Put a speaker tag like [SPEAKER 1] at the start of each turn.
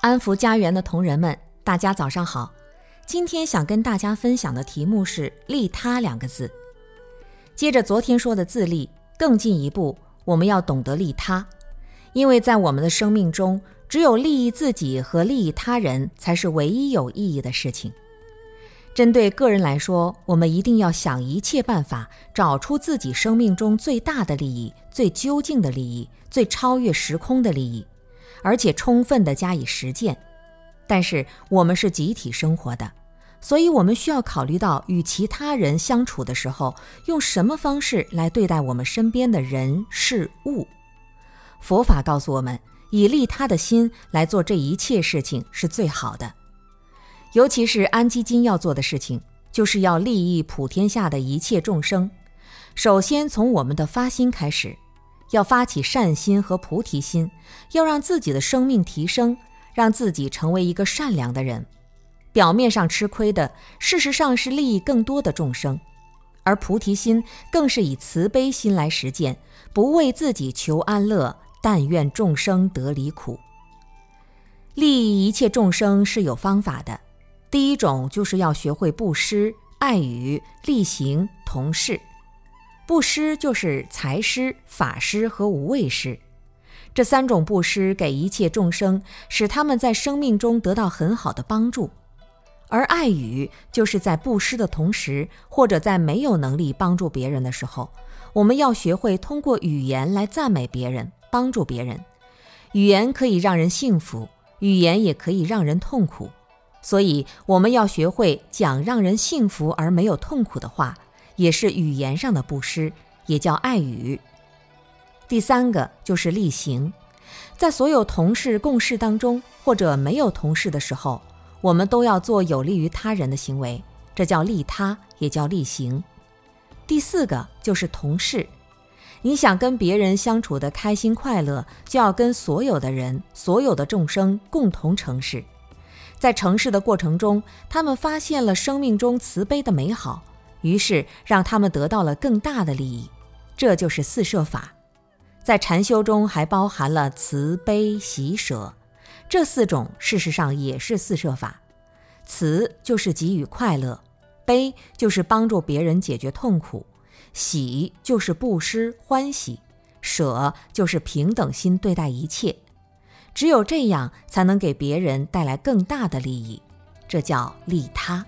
[SPEAKER 1] 安福家园的同仁们，大家早上好。今天想跟大家分享的题目是“利他”两个字。接着昨天说的自利，更进一步，我们要懂得利他，因为在我们的生命中，只有利益自己和利益他人才是唯一有意义的事情。针对个人来说，我们一定要想一切办法，找出自己生命中最大的利益、最究竟的利益、最超越时空的利益。而且充分地加以实践，但是我们是集体生活的，所以我们需要考虑到与其他人相处的时候，用什么方式来对待我们身边的人事物。佛法告诉我们，以利他的心来做这一切事情是最好的。尤其是安基金要做的事情，就是要利益普天下的一切众生。首先从我们的发心开始。要发起善心和菩提心，要让自己的生命提升，让自己成为一个善良的人。表面上吃亏的，事实上是利益更多的众生。而菩提心更是以慈悲心来实践，不为自己求安乐，但愿众生得离苦。利益一切众生是有方法的。第一种就是要学会布施、爱语、力行、同事。布施就是财施、法施和无畏施，这三种布施给一切众生，使他们在生命中得到很好的帮助；而爱语就是在布施的同时，或者在没有能力帮助别人的时候，我们要学会通过语言来赞美别人、帮助别人。语言可以让人幸福，语言也可以让人痛苦，所以我们要学会讲让人幸福而没有痛苦的话。也是语言上的布施，也叫爱语。第三个就是力行，在所有同事共事当中，或者没有同事的时候，我们都要做有利于他人的行为，这叫利他，也叫力行。第四个就是同事，你想跟别人相处的开心快乐，就要跟所有的人、所有的众生共同成事。在成事的过程中，他们发现了生命中慈悲的美好。于是让他们得到了更大的利益，这就是四摄法。在禅修中还包含了慈悲喜舍，这四种事实上也是四摄法。慈就是给予快乐，悲就是帮助别人解决痛苦，喜就是布施欢喜，舍就是平等心对待一切。只有这样才能给别人带来更大的利益，这叫利他。